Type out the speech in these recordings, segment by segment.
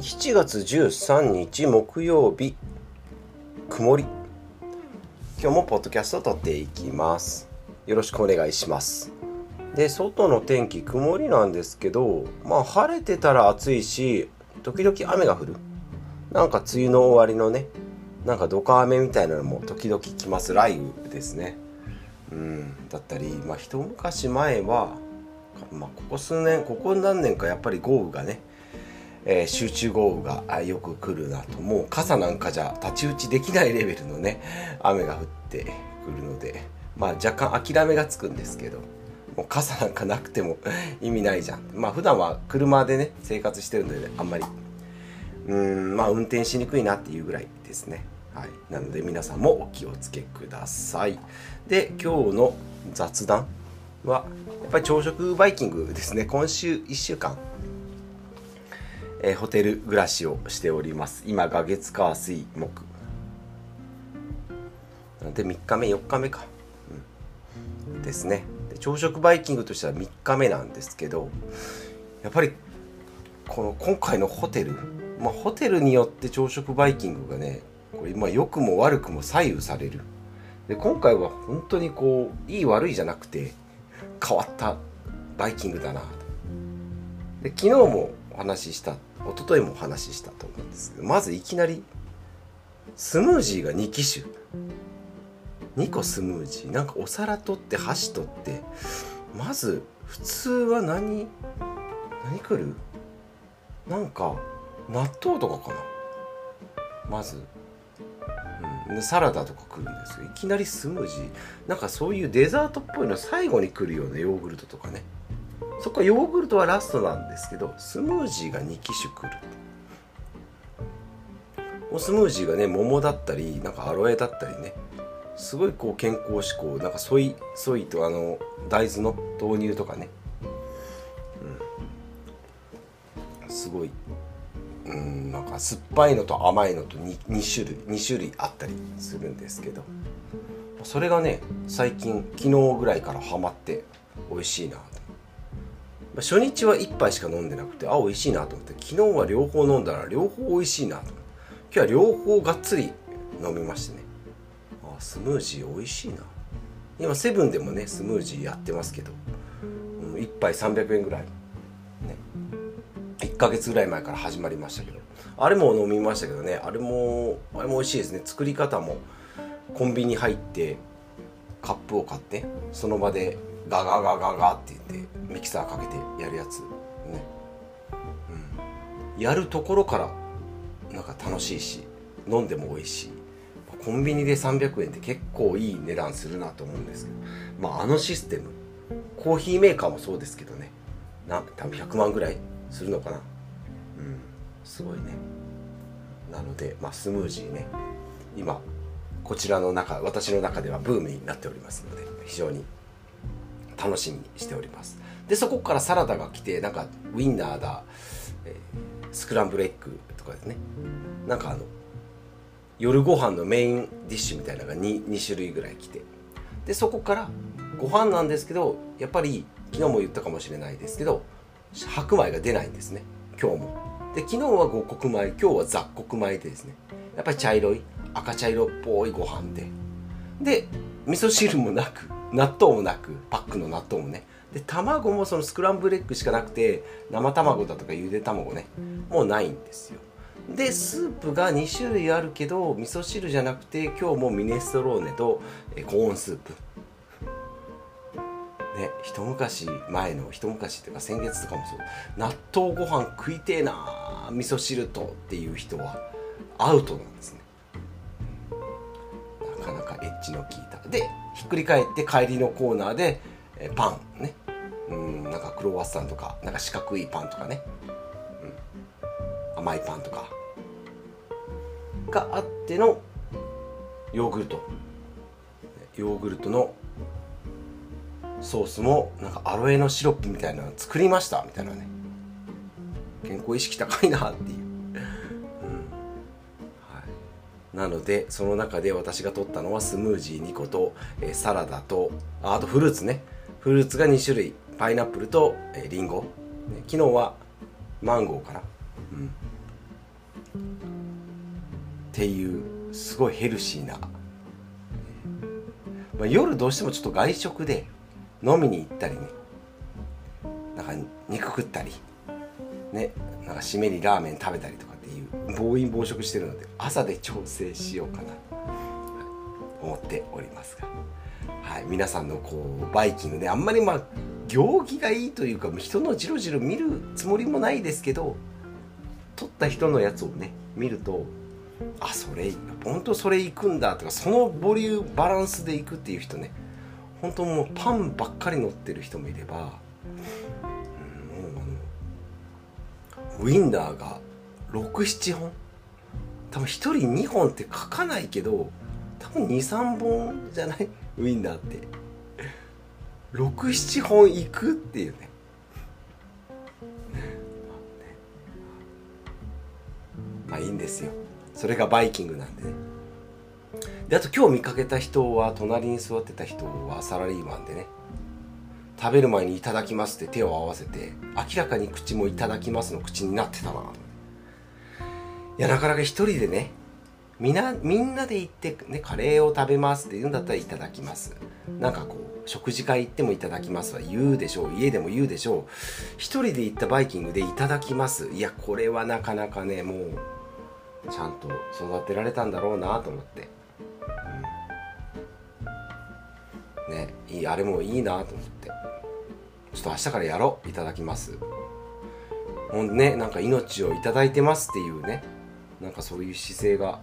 7月13日木曜日曇り。今日もポッドキャストを撮っていきます。よろしくお願いします。で外の天気曇りなんですけどまあ晴れてたら暑いし時々雨が降る。なんか梅雨の終わりのねなんかドカ雨みたいなのも時々来ます。雷雨ですね。うんだったりまあ一昔前はまあここ数年ここ何年かやっぱり豪雨がねえー、集中豪雨がよく来るなと。もう傘なんかじゃ太刀打ちできないレベルのね雨が降ってくるので。まあ若干諦めがつくんですけど。もう傘なんかなくても意味ないじゃん。まあ普段は車でね生活してるので、ね、あんまり。うんまあ運転しにくいなっていうぐらいですね。はい。なので皆さんもお気をつけください。で今日の雑談はやっぱり朝食バイキングですね。今週1週間えー、ホテル暮らしをしております。今が月火水木。で3日目4日目か、うん、ですね。で朝食バイキングとしては3日目なんですけどやっぱりこの今回のホテルまあホテルによって朝食バイキングがねこれまあ良くも悪くも左右される。で今回は本当にこういい悪いじゃなくて変わったバイキングだなで昨日も話しした一昨日もお話ししたと思うんですけどまずいきなりスムージーが2機種。2個スムージー。なんかお皿取って箸取ってまず普通は何何来る？なんか納豆とかかな。まず、うん、サラダとか来るんですよ。いきなりスムージー。なんかそういうデザートっぽいの最後に来るようなヨーグルトとかね。そこはヨーグルトはラストなんですけどスムージーが2機種来る。おスムージーがね桃だったりなんかアロエだったりねすごいこう健康志向なんかソイソイとあの大豆の豆乳とかね、うん、すごいうんなんか酸っぱいのと甘いのと 2, 2種類2種類あったりするんですけど。それがね最近昨日ぐらいからハマって美味しいな。初日は1杯しか飲んでなくてあ美味しいなと思って昨日は両方飲んだら両方美味しいなと思って今日は両方がっつり飲みましてね。あスムージー美味しいな。今セブンでもねスムージーやってますけど、うん、1杯300円ぐらい。ね。1ヶ月ぐらい前から始まりましたけど。あれも飲みましたけどね。あれもあれも美味しいですね。作り方もコンビニ入ってカップを買ってその場でガガガガガって言ってミキサーかけてやるやつね、うん、やるところからなんか楽しいし飲んでも美味しい。コンビニで300円って結構いい値段するなと思うんですけど、まあ、あのシステムコーヒーメーカーもそうですけどね。な多分100万ぐらいするのかな。うん。すごいね。なので、まあ、スムージーね。今こちらの中私の中ではブームになっておりますので非常に楽しみにしております。でそこからサラダが来てなんかウインナーだ、えー、スクランブルエッグとかですね。なんかあの夜ご飯のメインディッシュみたいなのが 2, 2種類ぐらい来て。でそこからご飯なんですけどやっぱり昨日も言ったかもしれないですけど白米が出ないんですね。今日も。で昨日は五穀米今日は雑穀米でですね。やっぱり茶色い赤茶色っぽいご飯で。で味噌汁もなく納豆もなくパックの納豆もね。で卵もそのスクランブルエッグしかなくて生卵だとかゆで卵ね。もうないんですよ。でスープが2種類あるけど味噌汁じゃなくて今日もミネストローネとコーンスープ。ね一昔前の一昔っていうか先月とかもそう。納豆ご飯食いてえな味噌汁とっていう人はアウトなんですね。ッジの効いた。でひっくり返って帰りのコーナーでえパンね。うんなんかクロワッサンとかなんか四角いパンとかね、うん、甘いパンとか。があってのヨーグルト。ヨーグルトのソースもなんかアロエのシロップみたいなの作りましたみたいなね。健康意識高いなっていう。なのでその中で私が取ったのはスムージー2個と、え、サラダとああとフルーツね。フルーツが2種類。パイナップルと、えー、リンゴ、昨日はマンゴーかな、うん、っていうすごいヘルシーな、まあ、夜どうしてもちょっと外食で飲みに行ったりね。なんか肉食ったり。ねなんか締めにラーメン食べたりとか。暴飲暴食してるので朝で調整しようかな。と思っておりますが、はい、皆さんのこうバイキングであんまりまあ行儀がいいというか人のじろじろ見るつもりもないですけど撮った人のやつをね見るとあそれ本当それ行くんだとかそのボリューバランスで行くっていう人ね本当もうパンばっかり乗ってる人もいれば、うん、もうあのウインナーが67本？多分1人2本って書かないけど多分23本じゃない？ウインナーって。67本いくっていうね。まあいいんですよ。それがバイキングなんでね。であと今日見かけた人は隣に座ってた人はサラリーマンでね。食べる前に「いただきます」って手を合わせて明らかに口も「いただきます」の口になってたなと。いやなかなか一人でねみんなみんなで行って、ね、カレーを食べますって言うんだったらいただきます。なんかこう食事会行ってもいただきますは言うでしょう。家でも言うでしょう。一人で行ったバイキングでいただきます。いやこれはなかなかねもうちゃんと育てられたんだろうなと思って、うん、ねいいあれもいいなと思って。ちょっと明日からやろう。いただきます。ほんねなんか命を頂いてますっていうね。なんかそういう姿勢が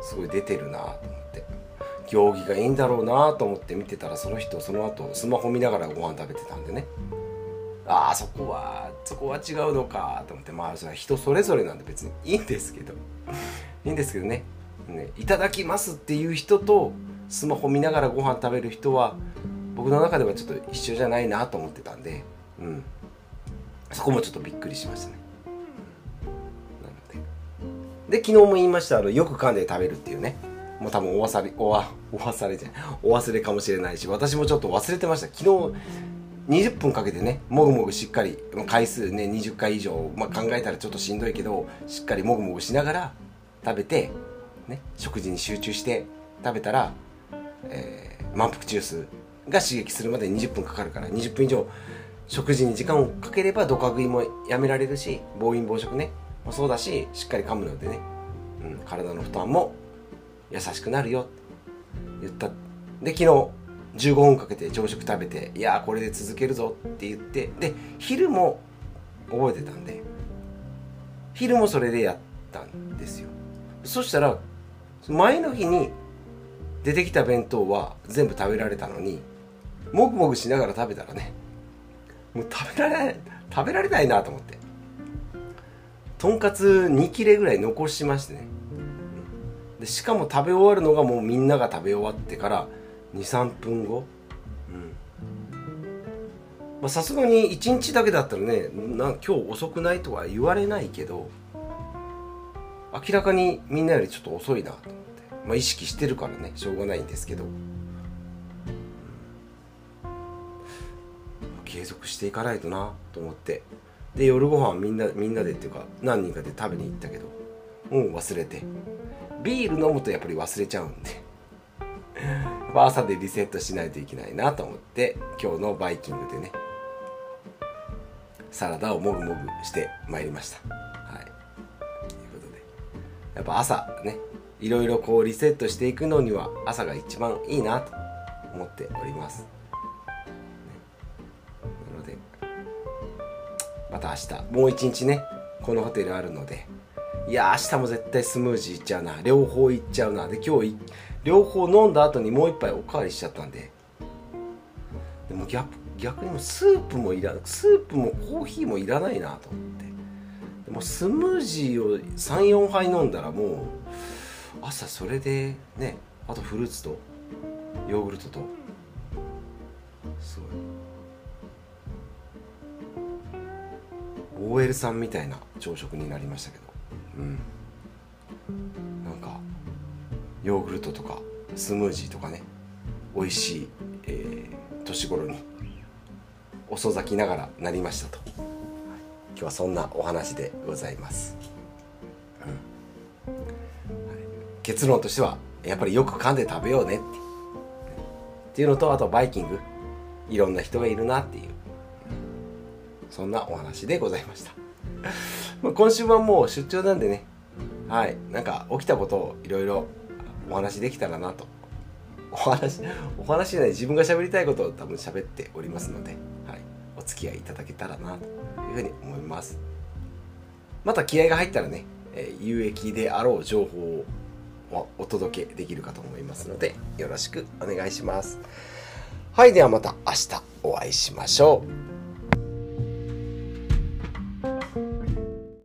すごい出てるなと思って。行儀がいいんだろうなと思って見てたらその人その後スマホ見ながらご飯食べてたんでね。ああそこはそこは違うのかと思って。まあそれは人それぞれなんで別にいいんですけど。いいんですけどね。ねいただきますっていう人とスマホ見ながらご飯食べる人は僕の中ではちょっと一緒じゃないなと思ってたんで、うん、そこもちょっとびっくりしましたね。で昨日も言いましたあのよく噛んで食べるっていうね。もう多分お忘れおわお忘れじゃない。お忘れかもしれないし私もちょっと忘れてました。昨日20分かけてねもぐもぐしっかり回数ね20回以上、まあ、考えたらちょっとしんどいけどしっかりもぐもぐしながら食べて、ね、食事に集中して食べたら、えー、満腹中枢が刺激するまで20分かかるから20分以上食事に時間をかければドカ食いもやめられるし暴飲暴食ねもそうだししっかり噛むのでね、うん、体の負担も優しくなるよ。って言った。で昨日15分かけて朝食食べていやーこれで続けるぞ。って言って。で昼も覚えてたんで。昼もそれでやったんですよ。そしたら前の日に出てきた弁当は全部食べられたのにもぐもぐしながら食べたらねもう食べられない食べられないなと思って。とんかつ2切れぐらい残しましてね。でしかも食べ終わるのがもうみんなが食べ終わってから23分後。さすがに1日だけだったらねな今日遅くないとは言われないけど明らかにみんなよりちょっと遅いなと思って、まあ、意識してるからねしょうがないんですけど、継続していかないとなと思って。で夜ご飯みんなみんなでっていうか何人かで食べに行ったけどもう忘れて。ビール飲むとやっぱり忘れちゃうんで。朝でリセットしないといけないなと思って今日のバイキングでねサラダをもぐもぐしてまいりました。はい。ということで。やっぱ朝ねいろいろこうリセットしていくのには朝が一番いいなと思っております。た明日。もう一日ねこのホテルあるので。いや明日も絶対スムージーいっちゃうな。両方いっちゃうな。で今日両方飲んだ後にもう一杯おかわりしちゃったんで。でも逆逆にもスープもいらスープもコーヒーもいらないなと思って。でもスムージーを34杯飲んだらもう朝それでねあとフルーツとヨーグルトと OL さんみたいな朝食になりましたけど。うん。なんかヨーグルトとかスムージーとかね。美味しい、えー、年頃に遅咲きながらなりましたと、今日はそんなお話でございます、うん、結論としてはやっぱりよく噛んで食べようねって。っていうのとあとバイキング。いろんな人がいるなっていう。そんなお話でございました。ま今週はもう出張なんでね。はい。なんか起きたことをいろいろお話できたらなと。お話お話じゃない自分が喋りたいことを多分喋っておりますので、はい、お付き合いいただけたらなというふうに思います。また気合が入ったらね、え有益であろう情報をお届けできるかと思いますのでよろしくお願いします。はい。ではまた明日お会いしましょう。